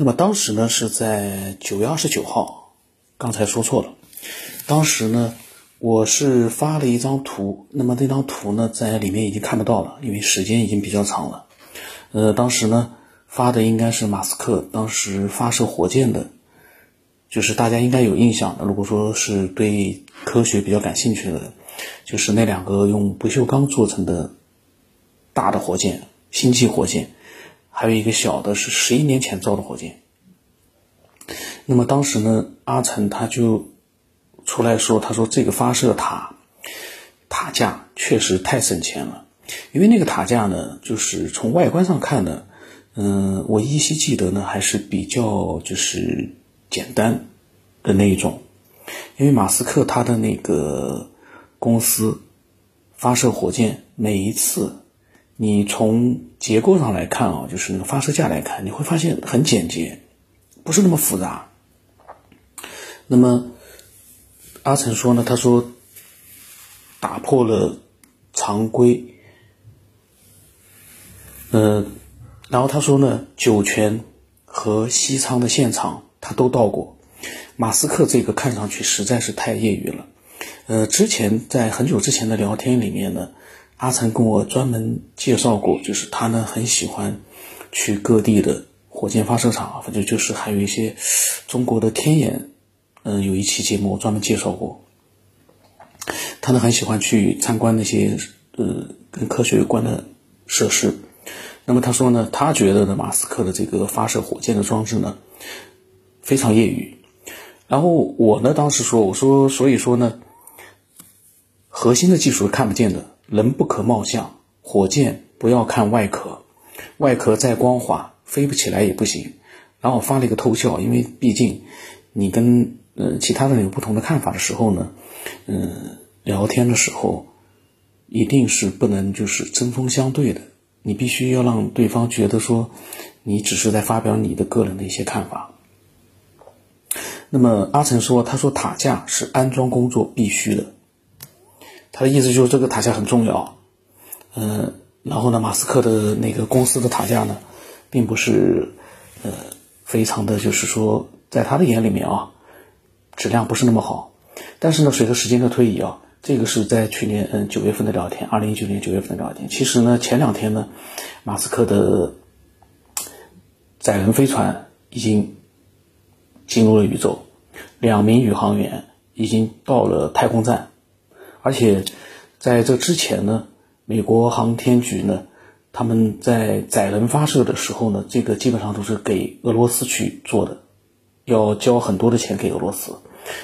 那么当时呢是在九月二十九号，刚才说错了。当时呢，我是发了一张图，那么那张图呢在里面已经看不到了，因为时间已经比较长了。呃，当时呢发的应该是马斯克当时发射火箭的，就是大家应该有印象的。如果说是对科学比较感兴趣的，就是那两个用不锈钢做成的大的火箭，星际火箭。还有一个小的，是十一年前造的火箭。那么当时呢，阿成他就出来说：“他说这个发射塔塔架确实太省钱了，因为那个塔架呢，就是从外观上看呢，嗯，我依稀记得呢，还是比较就是简单的那一种。因为马斯克他的那个公司发射火箭，每一次。”你从结构上来看啊，就是那个发射架来看，你会发现很简洁，不是那么复杂。那么阿成说呢，他说打破了常规，呃，然后他说呢，酒泉和西昌的现场他都到过。马斯克这个看上去实在是太业余了，呃，之前在很久之前的聊天里面呢。阿成跟我专门介绍过，就是他呢很喜欢去各地的火箭发射场，反正就是还有一些中国的天眼，嗯，有一期节目我专门介绍过。他呢很喜欢去参观那些呃跟科学有关的设施。那么他说呢，他觉得呢马斯克的这个发射火箭的装置呢非常业余。然后我呢当时说，我说所以说呢，核心的技术是看不见的。人不可貌相，火箭不要看外壳，外壳再光滑，飞不起来也不行。然后发了一个偷笑，因为毕竟你跟呃其他的人有不同的看法的时候呢，嗯，聊天的时候一定是不能就是针锋相对的，你必须要让对方觉得说你只是在发表你的个人的一些看法。那么阿成说，他说塔架是安装工作必须的。他的意思就是这个塔架很重要，嗯，然后呢，马斯克的那个公司的塔架呢，并不是呃非常的就是说，在他的眼里面啊，质量不是那么好。但是呢，随着时间的推移啊，这个是在去年嗯九月份的聊天，二零一九年九月份的聊天。其实呢，前两天呢，马斯克的载人飞船已经进入了宇宙，两名宇航员已经到了太空站。而且，在这之前呢，美国航天局呢，他们在载人发射的时候呢，这个基本上都是给俄罗斯去做的，要交很多的钱给俄罗斯。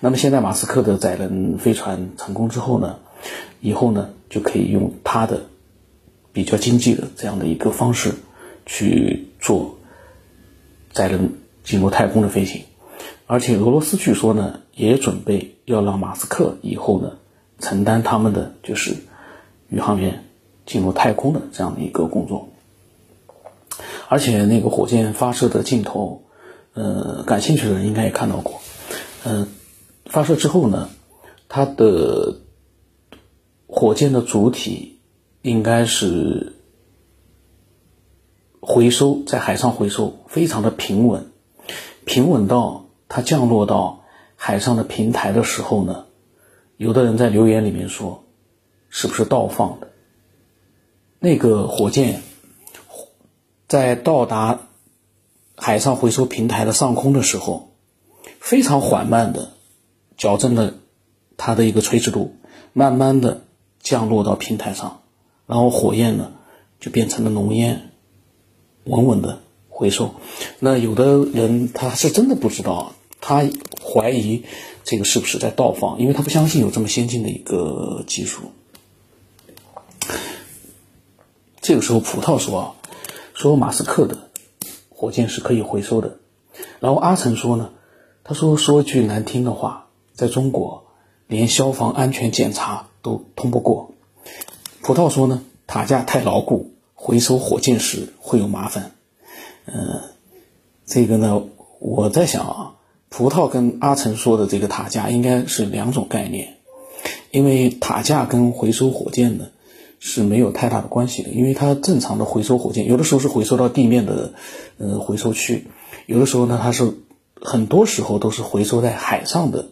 那么现在马斯克的载人飞船成功之后呢，以后呢就可以用他的比较经济的这样的一个方式去做载人进入太空的飞行。而且俄罗斯据说呢，也准备要让马斯克以后呢。承担他们的就是宇航员进入太空的这样的一个工作，而且那个火箭发射的镜头，呃，感兴趣的人应该也看到过，嗯，发射之后呢，它的火箭的主体应该是回收在海上回收，非常的平稳，平稳到它降落到海上的平台的时候呢。有的人在留言里面说，是不是倒放的？那个火箭在到达海上回收平台的上空的时候，非常缓慢的矫正了它的一个垂直度，慢慢的降落到平台上，然后火焰呢就变成了浓烟，稳稳的回收。那有的人他是真的不知道，他怀疑。这个是不是在倒放？因为他不相信有这么先进的一个技术。这个时候，葡萄说啊，说马斯克的火箭是可以回收的。然后阿成说呢，他说说句难听的话，在中国连消防安全检查都通不过。葡萄说呢，塔架太牢固，回收火箭时会有麻烦。嗯，这个呢，我在想啊。葡萄跟阿成说的这个塔架应该是两种概念，因为塔架跟回收火箭呢是没有太大的关系的，因为它正常的回收火箭有的时候是回收到地面的呃回收区，有的时候呢，它是很多时候都是回收在海上的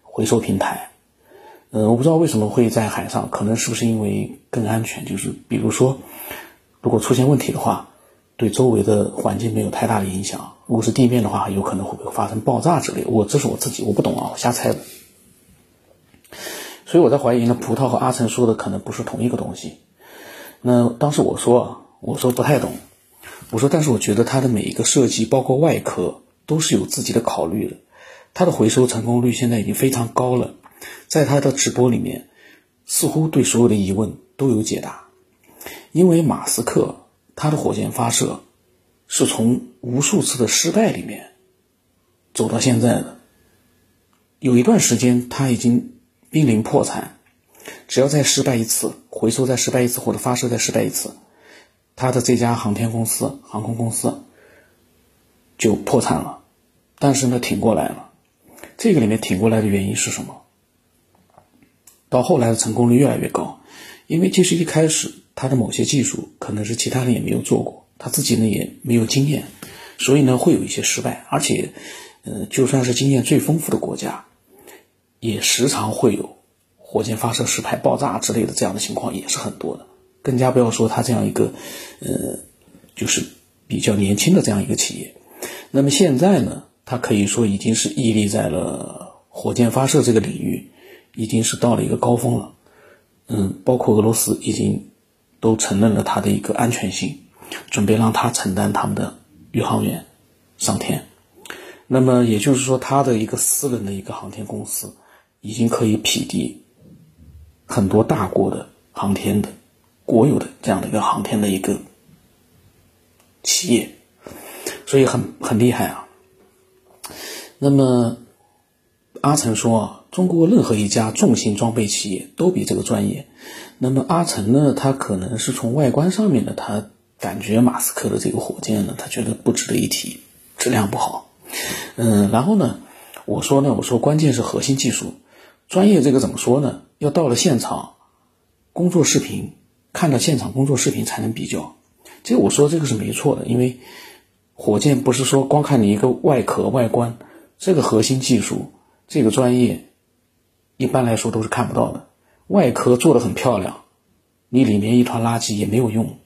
回收平台。呃，我不知道为什么会在海上，可能是不是因为更安全？就是比如说，如果出现问题的话，对周围的环境没有太大的影响。如果是地面的话，有可能会不会发生爆炸之类。我这是我自己，我不懂啊，我瞎猜的。所以我在怀疑呢，葡萄和阿成说的可能不是同一个东西。那当时我说，我说不太懂，我说但是我觉得它的每一个设计，包括外壳，都是有自己的考虑的。它的回收成功率现在已经非常高了。在他的直播里面，似乎对所有的疑问都有解答。因为马斯克他的火箭发射是从无数次的失败里面走到现在的。有一段时间他已经濒临破产，只要再失败一次，回收再失败一次，或者发射再失败一次，他的这家航天公司、航空公司就破产了。但是呢，挺过来了。这个里面挺过来的原因是什么？到后来的成功率越来越高，因为其实一开始他的某些技术可能是其他人也没有做过，他自己呢也没有经验，所以呢会有一些失败，而且，呃，就算是经验最丰富的国家，也时常会有火箭发射失败、爆炸之类的这样的情况也是很多的，更加不要说他这样一个，呃，就是比较年轻的这样一个企业，那么现在呢，他可以说已经是屹立在了火箭发射这个领域。已经是到了一个高峰了，嗯，包括俄罗斯已经都承认了它的一个安全性，准备让它承担他们的宇航员上天。那么也就是说，它的一个私人的一个航天公司，已经可以匹敌很多大国的航天的国有的这样的一个航天的一个企业，所以很很厉害啊。那么阿成说。中国任何一家重型装备企业都比这个专业。那么阿成呢？他可能是从外观上面呢，他感觉马斯克的这个火箭呢，他觉得不值得一提，质量不好。嗯，然后呢，我说呢，我说关键是核心技术，专业这个怎么说呢？要到了现场工作视频，看到现场工作视频才能比较。这我说这个是没错的，因为火箭不是说光看你一个外壳外观，这个核心技术，这个专业。一般来说都是看不到的，外壳做的很漂亮，你里面一团垃圾也没有用。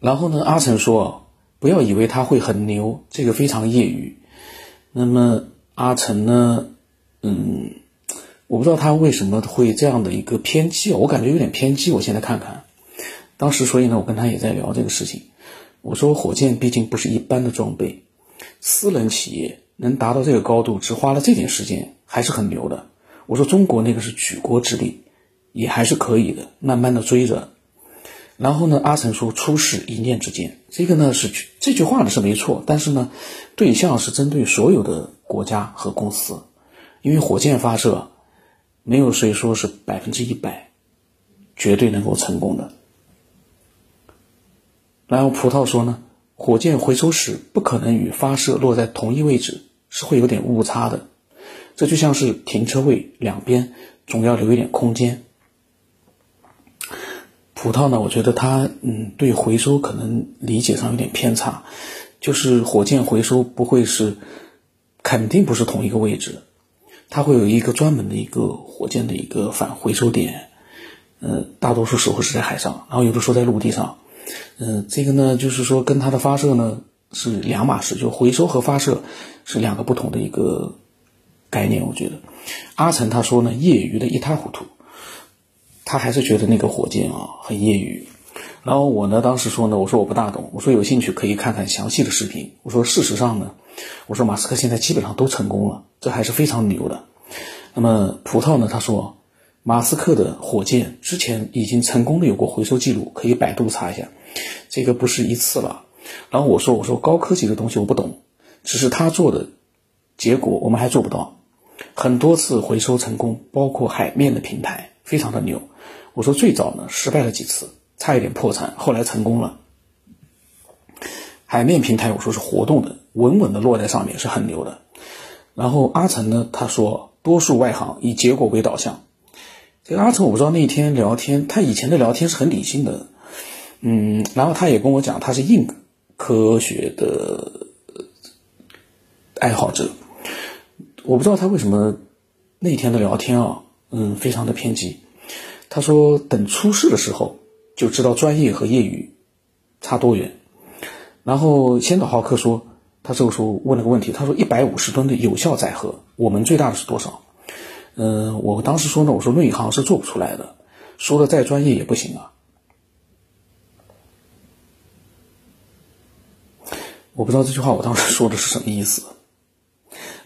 然后呢，阿成说，不要以为他会很牛，这个非常业余。那么阿成呢，嗯，我不知道他为什么会这样的一个偏激，我感觉有点偏激。我现在看看，当时所以呢，我跟他也在聊这个事情。我说，火箭毕竟不是一般的装备，私人企业。能达到这个高度，只花了这点时间，还是很牛的。我说中国那个是举国之力，也还是可以的，慢慢的追着。然后呢，阿成说出事一念之间，这个呢是这句话呢是没错，但是呢，对象是针对所有的国家和公司，因为火箭发射没有谁说是百分之一百绝对能够成功的。然后葡萄说呢。火箭回收时不可能与发射落在同一位置，是会有点误差的。这就像是停车位两边总要留一点空间。葡萄呢，我觉得他嗯对回收可能理解上有点偏差，就是火箭回收不会是肯定不是同一个位置，它会有一个专门的一个火箭的一个返回收点，呃，大多数时候是在海上，然后有的时候在陆地上。嗯，这个呢，就是说跟它的发射呢是两码事，就回收和发射是两个不同的一个概念。我觉得阿成他说呢，业余的一塌糊涂，他还是觉得那个火箭啊很业余。然后我呢，当时说呢，我说我不大懂，我说有兴趣可以看看详细的视频。我说事实上呢，我说马斯克现在基本上都成功了，这还是非常牛的。那么葡萄呢，他说马斯克的火箭之前已经成功的有过回收记录，可以百度查一下。这个不是一次了，然后我说我说高科技的东西我不懂，只是他做的结果我们还做不到，很多次回收成功，包括海面的平台非常的牛。我说最早呢失败了几次，差一点破产，后来成功了。海面平台我说是活动的，稳稳的落在上面是很牛的。然后阿成呢他说多数外行以结果为导向，这个阿成我不知道那天聊天，他以前的聊天是很理性的。嗯，然后他也跟我讲，他是硬科学的爱好者。我不知道他为什么那天的聊天啊，嗯，非常的偏激。他说等出事的时候就知道专业和业余差多远。然后先导浩克说，他这个时候问了个问题，他说一百五十吨的有效载荷，我们最大的是多少？嗯，我当时说呢，我说内行是做不出来的，说的再专业也不行啊。我不知道这句话我当时说的是什么意思。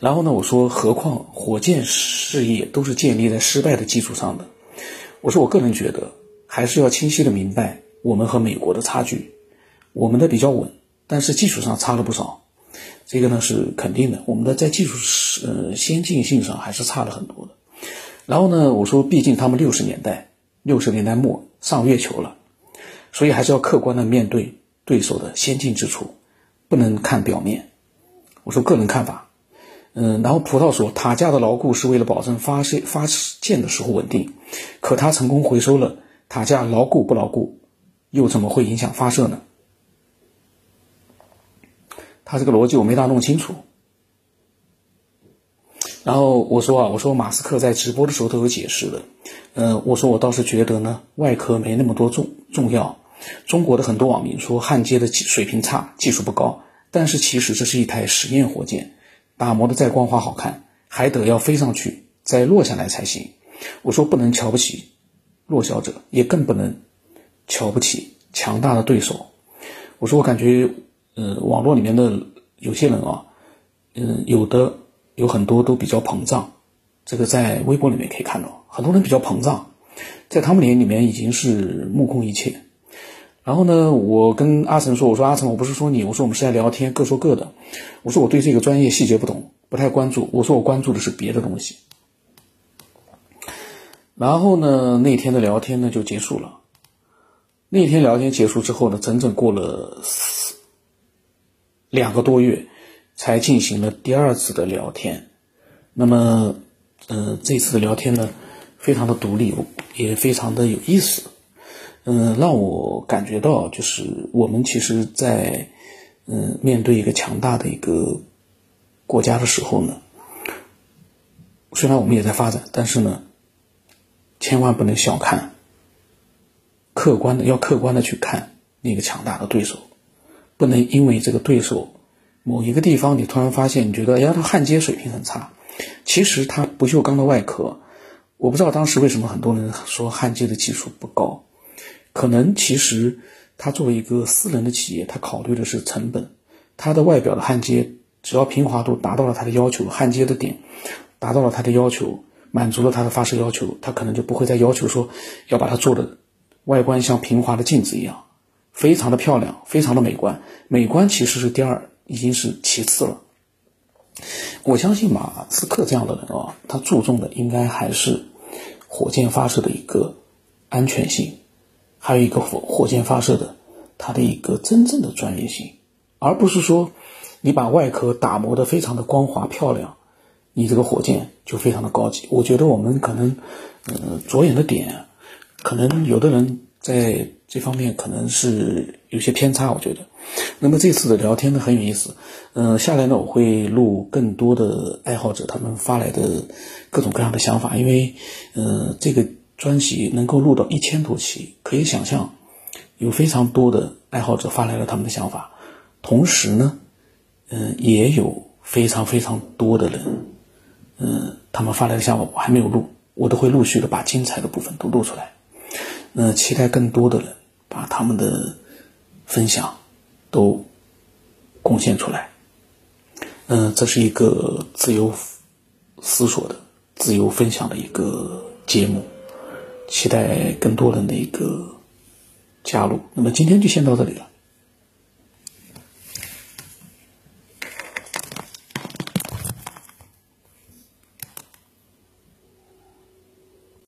然后呢，我说，何况火箭事业都是建立在失败的基础上的。我说，我个人觉得还是要清晰的明白我们和美国的差距。我们的比较稳，但是技术上差了不少。这个呢是肯定的，我们的在技术呃先进性上还是差了很多的。然后呢，我说，毕竟他们六十年代六十年代末上月球了，所以还是要客观的面对对手的先进之处，不能看表面。我说个人看法。嗯，然后葡萄说，塔架的牢固是为了保证发射发箭的时候稳定，可他成功回收了塔架牢固不牢固，又怎么会影响发射呢？他这个逻辑我没大弄清楚。然后我说啊，我说马斯克在直播的时候都有解释的，嗯，我说我倒是觉得呢，外壳没那么多重重要。中国的很多网民说焊接的水平差，技术不高，但是其实这是一台实验火箭。打磨的再光滑好看，还得要飞上去再落下来才行。我说不能瞧不起弱小者，也更不能瞧不起强大的对手。我说我感觉，呃，网络里面的有些人啊，嗯，有的有很多都比较膨胀。这个在微博里面可以看到，很多人比较膨胀，在他们脸里面已经是目空一切。然后呢，我跟阿成说：“我说阿成，我不是说你，我说我们是在聊天，各说各的。我说我对这个专业细节不懂，不太关注。我说我关注的是别的东西。”然后呢，那天的聊天呢就结束了。那天聊天结束之后呢，整整过了两个多月，才进行了第二次的聊天。那么，呃，这次的聊天呢，非常的独立，也非常的有意思。嗯，让我感觉到，就是我们其实，在嗯面对一个强大的一个国家的时候呢，虽然我们也在发展，但是呢，千万不能小看，客观的要客观的去看那个强大的对手，不能因为这个对手某一个地方你突然发现，你觉得哎呀，它焊接水平很差，其实它不锈钢的外壳，我不知道当时为什么很多人说焊接的技术不高。可能其实他作为一个私人的企业，他考虑的是成本。它的外表的焊接，只要平滑度达到了他的要求，焊接的点达到了他的要求，满足了他的发射要求，他可能就不会再要求说要把它做的外观像平滑的镜子一样，非常的漂亮，非常的美观。美观其实是第二，已经是其次了。我相信马斯克这样的人啊，他注重的应该还是火箭发射的一个安全性。还有一个火火箭发射的，它的一个真正的专业性，而不是说你把外壳打磨的非常的光滑漂亮，你这个火箭就非常的高级。我觉得我们可能，呃，着眼的点，可能有的人在这方面可能是有些偏差。我觉得，那么这次的聊天呢很有意思，嗯，下来呢我会录更多的爱好者他们发来的各种各样的想法，因为，呃，这个。专辑能够录到一千多期，可以想象，有非常多的爱好者发来了他们的想法，同时呢，嗯，也有非常非常多的人，嗯，他们发来的想法我还没有录，我都会陆续的把精彩的部分都录出来，那期待更多的人把他们的分享都贡献出来，嗯，这是一个自由思索的、自由分享的一个节目。期待更多人的一个加入。那么今天就先到这里了。